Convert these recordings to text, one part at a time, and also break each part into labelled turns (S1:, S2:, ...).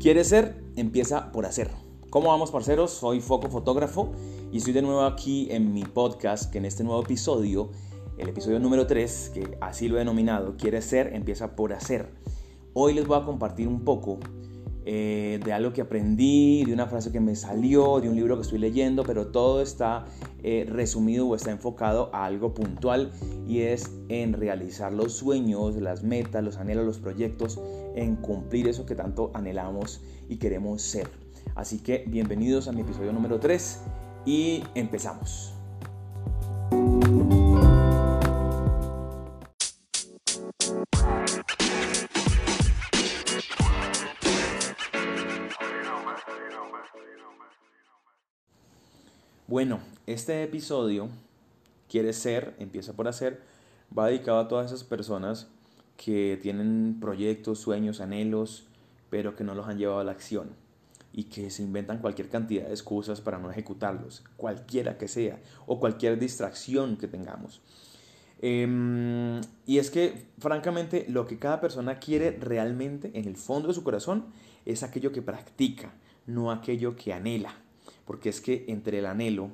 S1: ¿Quieres ser? Empieza por hacer. ¿Cómo vamos, parceros? Soy Foco Fotógrafo y estoy de nuevo aquí en mi podcast, que en este nuevo episodio, el episodio número 3, que así lo he denominado, ¿Quieres ser? Empieza por hacer. Hoy les voy a compartir un poco eh, de algo que aprendí, de una frase que me salió, de un libro que estoy leyendo, pero todo está eh, resumido o está enfocado a algo puntual y es en realizar los sueños, las metas, los anhelos, los proyectos, en cumplir eso que tanto anhelamos y queremos ser. Así que bienvenidos a mi episodio número 3 y empezamos. Bueno, este episodio quiere ser, empieza por hacer, va dedicado a todas esas personas que tienen proyectos, sueños, anhelos, pero que no los han llevado a la acción y que se inventan cualquier cantidad de excusas para no ejecutarlos, cualquiera que sea, o cualquier distracción que tengamos. Em, y es que, francamente, lo que cada persona quiere realmente en el fondo de su corazón es aquello que practica, no aquello que anhela porque es que entre el anhelo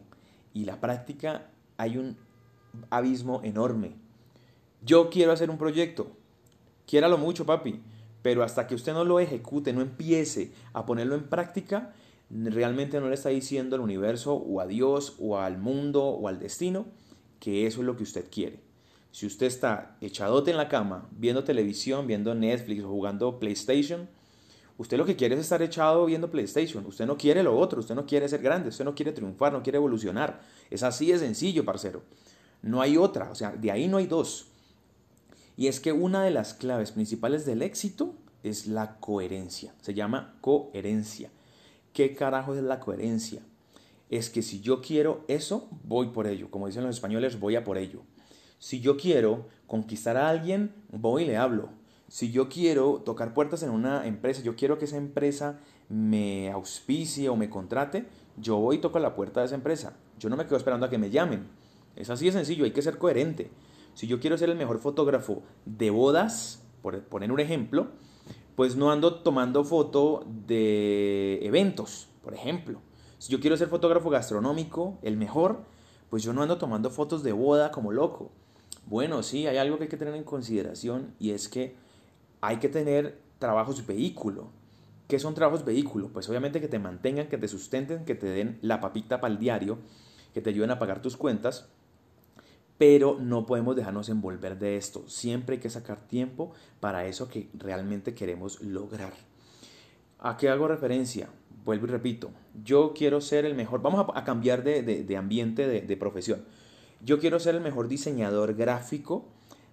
S1: y la práctica hay un abismo enorme. Yo quiero hacer un proyecto, quiéralo mucho, papi, pero hasta que usted no lo ejecute, no empiece a ponerlo en práctica, realmente no le está diciendo al universo o a Dios o al mundo o al destino que eso es lo que usted quiere. Si usted está echadote en la cama, viendo televisión, viendo Netflix o jugando PlayStation, Usted lo que quiere es estar echado viendo PlayStation. Usted no quiere lo otro. Usted no quiere ser grande. Usted no quiere triunfar. No quiere evolucionar. Es así de sencillo, parcero. No hay otra. O sea, de ahí no hay dos. Y es que una de las claves principales del éxito es la coherencia. Se llama coherencia. ¿Qué carajo es la coherencia? Es que si yo quiero eso, voy por ello. Como dicen los españoles, voy a por ello. Si yo quiero conquistar a alguien, voy y le hablo si yo quiero tocar puertas en una empresa, yo quiero que esa empresa me auspicie o me contrate, yo voy y toco la puerta de esa empresa. Yo no me quedo esperando a que me llamen. Es así de sencillo, hay que ser coherente. Si yo quiero ser el mejor fotógrafo de bodas, por poner un ejemplo, pues no ando tomando foto de eventos, por ejemplo. Si yo quiero ser fotógrafo gastronómico, el mejor, pues yo no ando tomando fotos de boda como loco. Bueno, sí, hay algo que hay que tener en consideración y es que hay que tener trabajos vehículo. ¿Qué son trabajos vehículo? Pues obviamente que te mantengan, que te sustenten, que te den la papita para el diario, que te ayuden a pagar tus cuentas, pero no podemos dejarnos envolver de esto. Siempre hay que sacar tiempo para eso que realmente queremos lograr. ¿A qué hago referencia? Vuelvo y repito, yo quiero ser el mejor, vamos a, cambiar de, ambiente, de profesión. Yo quiero ser el mejor diseñador gráfico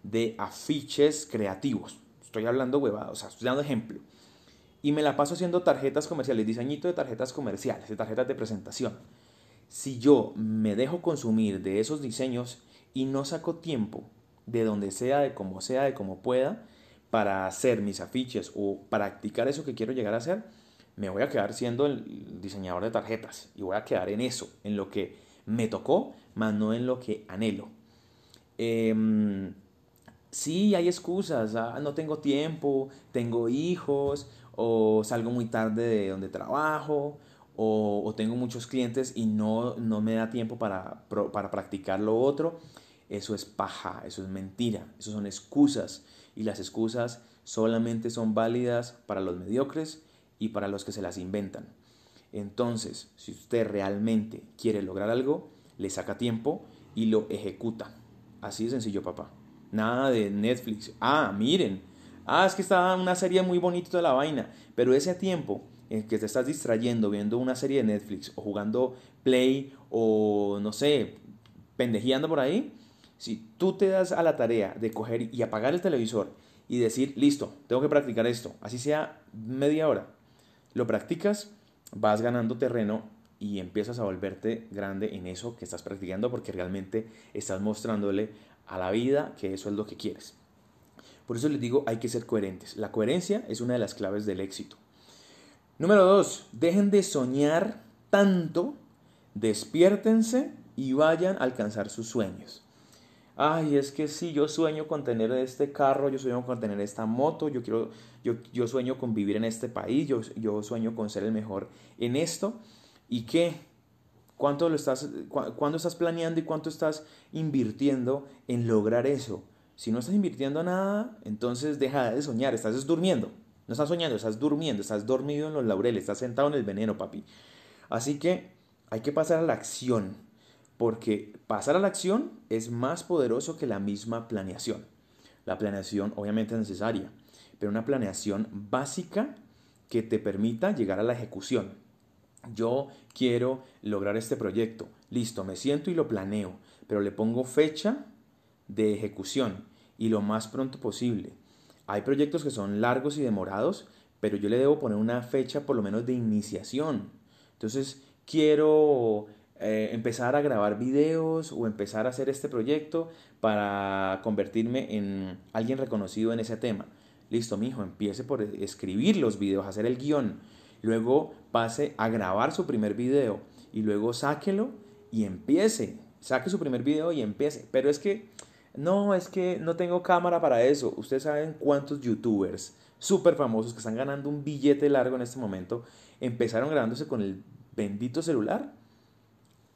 S1: de afiches creativos. Estoy hablando huevado, o sea, estoy dando ejemplo. Y me la paso haciendo tarjetas comerciales, diseñito de tarjetas comerciales, de tarjetas de presentación. Si yo me dejo consumir de esos diseños y no saco tiempo de donde sea, de como sea, de como pueda, para hacer mis afiches o practicar eso que quiero llegar a hacer, me voy a quedar siendo el diseñador de tarjetas y voy a quedar en eso, en lo que me tocó, más no en lo que anhelo. Eh, sí hay excusas, ah, no tengo tiempo, tengo hijos, o salgo muy tarde de donde trabajo, o, tengo muchos clientes y no, no me da tiempo para, para practicar lo otro. Eso es paja, eso es mentira, eso son excusas. Y las excusas solamente son válidas para los mediocres y para los que se las inventan. Entonces, si usted realmente quiere lograr algo, le saca tiempo y lo ejecuta. Así de sencillo, papá. Nada de Netflix. Ah, miren. Ah, es que está una serie muy bonita de la vaina. Pero ese tiempo en que te estás distrayendo viendo una serie de Netflix o jugando Play o no sé, pendejeando por ahí, si tú te das a la tarea de coger y apagar el televisor y decir, listo, tengo que practicar esto, así sea media hora, lo practicas, vas ganando terreno y empiezas a volverte grande en eso que estás practicando porque realmente estás mostrándole a la vida que eso es lo que quieres. Por eso les digo, hay que ser coherentes. La coherencia es una de las claves del éxito. Número dos, dejen de soñar tanto, despiértense y vayan a alcanzar sus sueños. Ay, es que sí, yo sueño con tener este carro, yo sueño con tener esta moto, yo quiero, yo, yo sueño con vivir en este país, yo, yo sueño con ser el mejor en esto. ¿Y qué? ¿Cuánto lo estás, cuándo estás planeando y cuánto estás invirtiendo en lograr eso? Si no estás invirtiendo nada, entonces deja de soñar, estás durmiendo. No estás soñando, estás durmiendo, estás dormido en los laureles, estás sentado en el veneno, papi. Así que hay que pasar a la acción, porque pasar a la acción es más poderoso que la misma planeación. La planeación obviamente es necesaria, pero una planeación básica que te permita llegar a la ejecución. Yo quiero lograr este proyecto. Listo, me siento y lo planeo, pero le pongo fecha de ejecución y lo más pronto posible. Hay proyectos que son largos y demorados, pero yo le debo poner una fecha por lo menos de iniciación. Entonces, quiero eh, empezar a grabar videos o empezar a hacer este proyecto para convertirme en alguien reconocido en ese tema. Listo, mi hijo, empiece por escribir los videos, hacer el guion. Luego pase a grabar su primer video y luego sáquelo y empiece. Saque su primer video y empiece. Pero es que no, es que no tengo cámara para eso. Ustedes saben cuántos youtubers súper famosos que están ganando un billete largo en este momento empezaron grabándose con el bendito celular.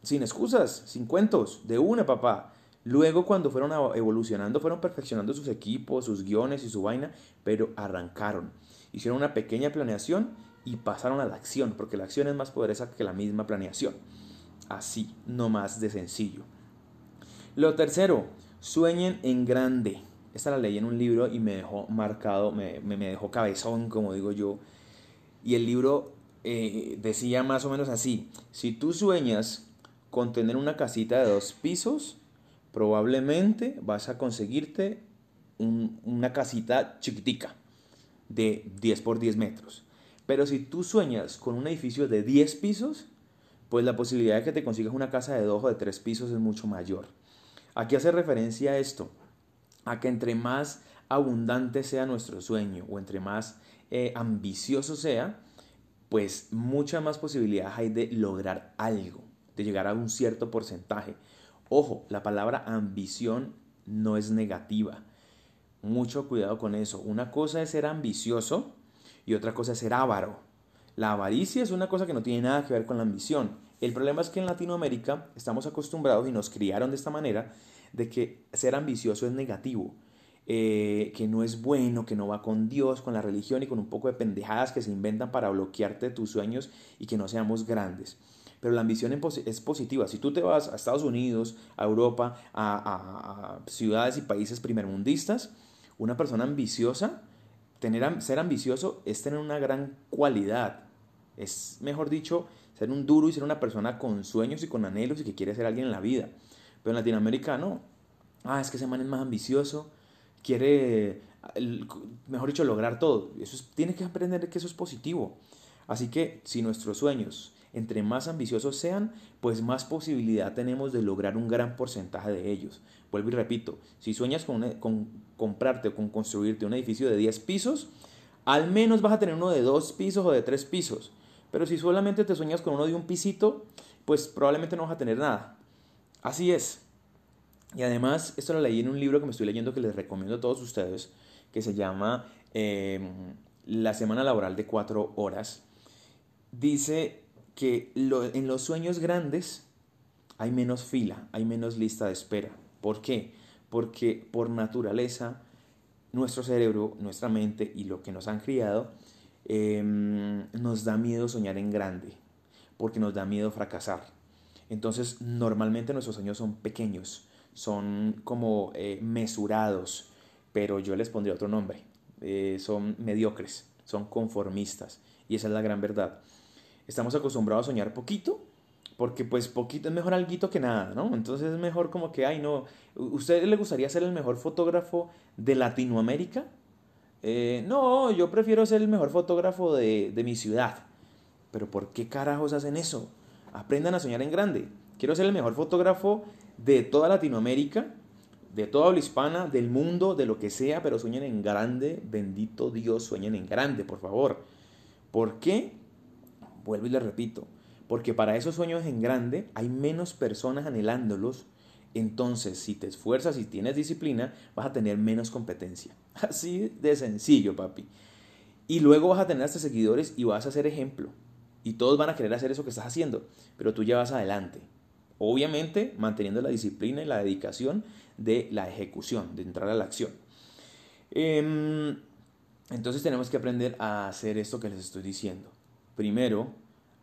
S1: Sin excusas, sin cuentos, de una papá. Luego cuando fueron evolucionando, fueron perfeccionando sus equipos, sus guiones y su vaina, pero arrancaron. Hicieron una pequeña planeación y pasaron a la acción, porque la acción es más poderosa que la misma planeación. Así, no más de sencillo. Lo tercero, Sueñen en grande. Esta la leí en un libro y me dejó marcado, me, dejó cabezón, como digo yo. Y el libro eh, decía más o menos así, si tú sueñas con tener una casita de dos pisos, probablemente vas a conseguirte una casita chiquitica de 10 por 10 metros. Pero si tú sueñas con un edificio de 10 pisos, pues la posibilidad de que te consigas una casa de dos o de tres pisos es mucho mayor. Aquí hace referencia a esto, a que entre más abundante sea nuestro sueño o entre más eh, ambicioso sea, pues mucha más posibilidad hay de lograr algo, de llegar a un cierto porcentaje. Ojo, la palabra ambición no es negativa. Mucho cuidado con eso. Una cosa es ser ambicioso y otra cosa es ser avaro. La avaricia es una cosa que no tiene nada que ver con la ambición. El problema es que en Latinoamérica estamos acostumbrados y nos criaron de esta manera de que ser ambicioso es negativo, eh, que no es bueno, que no va con Dios, con la religión y con un poco de pendejadas que se inventan para bloquearte tus sueños y que no seamos grandes. Pero la ambición es positiva. Si tú te vas a Estados Unidos, a Europa, a, ciudades y países primermundistas, una persona ambiciosa, ser ambicioso es tener una gran cualidad. Es, mejor dicho, ser un duro y ser una persona con sueños y con anhelos y que quiere ser alguien en la vida. Pero en Latinoamérica no. Ah, es que ese man es más ambicioso, quiere, mejor dicho, lograr todo. Eso tiene que aprender que eso es positivo. Así que si nuestros sueños, entre más ambiciosos sean, pues más posibilidad tenemos de lograr un gran porcentaje de ellos. Vuelvo y repito, si sueñas con, comprarte o con construirte un edificio de 10 pisos, al menos vas a tener uno de 2 pisos o de 3 pisos. Pero si solamente te sueñas con uno de un pisito, pues probablemente no vas a tener nada. Así es. Y además, esto lo leí en un libro que me estoy leyendo que les recomiendo a todos ustedes, que se llama em, La Semana Laboral de Cuatro Horas. Dice que en los sueños grandes hay menos fila, hay menos lista de espera. ¿Por qué? Porque por naturaleza nuestro cerebro, nuestra mente y lo que nos han criado Em, nos da miedo soñar en grande, porque nos da miedo fracasar. Entonces, normalmente nuestros sueños son pequeños, son como eh, mesurados, pero yo les pondría otro nombre. Eh, son mediocres, son conformistas, y esa es la gran verdad. Estamos acostumbrados a soñar poquito, porque pues poquito es mejor algo que nada, ¿no? Entonces es mejor como que, ay, no, ¿usted le gustaría ser el mejor fotógrafo de Latinoamérica? Eh, no, yo prefiero ser el mejor fotógrafo de, mi ciudad. Pero ¿por qué carajos hacen eso? Aprendan a soñar en grande. Quiero ser el mejor fotógrafo de toda Latinoamérica, de toda habla hispana, del mundo, de lo que sea, pero sueñen en grande. Bendito Dios, sueñen en grande, por favor. ¿Por qué? Vuelvo y le repito. Porque para esos sueños en grande hay menos personas anhelándolos entonces si te esfuerzas y tienes disciplina, vas a tener menos competencia. Así de sencillo, papi. Y luego vas a tener hasta seguidores y vas a ser ejemplo. Y todos van a querer hacer eso que estás haciendo, pero tú ya vas adelante. Obviamente manteniendo la disciplina y la dedicación de la ejecución, de entrar a la acción. Em, entonces tenemos que aprender a hacer esto que les estoy diciendo. Primero,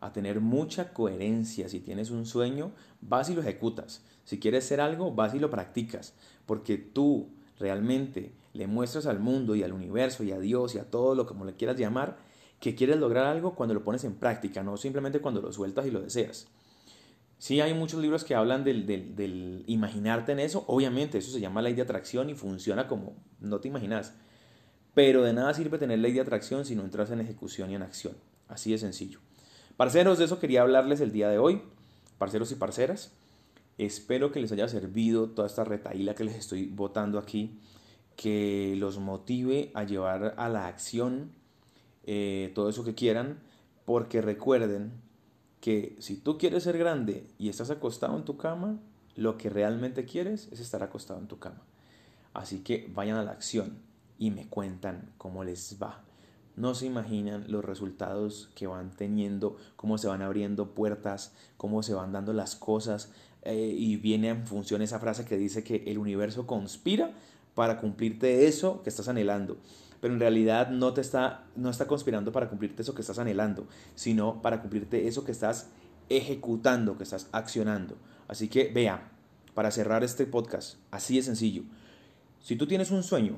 S1: a tener mucha coherencia. Si tienes un sueño, vas y lo ejecutas. Si quieres ser algo, vas y lo practicas. Porque tú realmente le muestras al mundo y al universo y a Dios y a todo lo como le quieras llamar que quieres lograr algo cuando lo pones en práctica, no simplemente cuando lo sueltas y lo deseas. Sí hay muchos libros que hablan del, del, imaginarte en eso, obviamente eso se llama ley de atracción y funciona como no te imaginas, pero de nada sirve tener ley de atracción si no entras en ejecución y en acción, así de sencillo. Parceros, de eso quería hablarles el día de hoy, parceros y parceras, espero que les haya servido toda esta retaíla que les estoy botando aquí, que los motive a llevar a la acción eh, todo eso que quieran, porque recuerden que si tú quieres ser grande y estás acostado en tu cama, lo que realmente quieres es estar acostado en tu cama. Así que vayan a la acción y me cuentan cómo les va. No se imaginan los resultados que van teniendo, cómo se van abriendo puertas, cómo se van dando las cosas. Eh, y viene en función esa frase que dice que el universo conspira para cumplirte eso que estás anhelando pero en realidad no te está, no está conspirando para cumplirte eso que estás anhelando, sino para cumplirte eso que estás ejecutando, que estás accionando. Así que vea, para cerrar este podcast, así de sencillo, si tú tienes un sueño,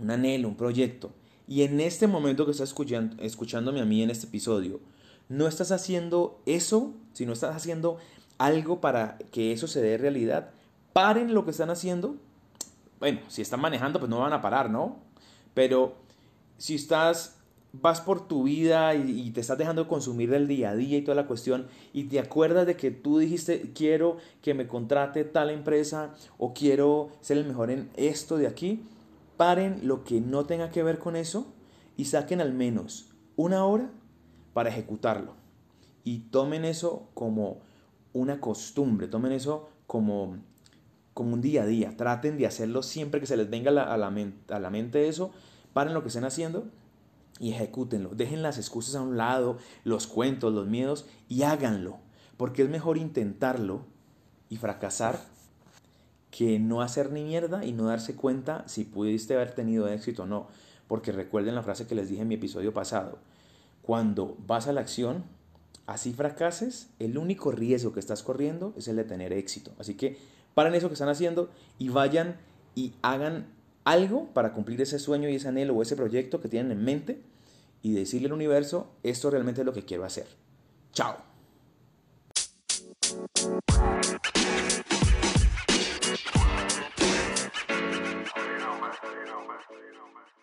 S1: un anhelo, un proyecto, y en este momento que estás escuchando, escuchándome a mí en este episodio, no estás haciendo eso, si no estás haciendo algo para que eso se dé realidad, paren lo que están haciendo. Bueno, si están manejando, pues no van a parar, ¿no? Pero si estás, vas por tu vida y, te estás dejando consumir del día a día y toda la cuestión y te acuerdas de que tú dijiste quiero que me contrate tal empresa o quiero ser el mejor en esto de aquí, paren lo que no tenga que ver con eso y saquen al menos una hora para ejecutarlo. Y tomen eso como una costumbre, tomen eso como como un día a día. Traten de hacerlo siempre que se les venga a la, mente, a la mente eso. Paren lo que estén haciendo y ejecútenlo. Dejen las excusas a un lado, los cuentos, los miedos y háganlo. Porque es mejor intentarlo y fracasar que no hacer ni mierda y no darse cuenta si pudiste haber tenido éxito o no. Porque recuerden la frase que les dije en mi episodio pasado. Cuando vas a la acción, así fracases, el único riesgo que estás corriendo es el de tener éxito. Así que paren eso que están haciendo y vayan y hagan algo para cumplir ese sueño y ese anhelo o ese proyecto que tienen en mente y decirle al universo, esto realmente es lo que quiero hacer. Chao. you know, man.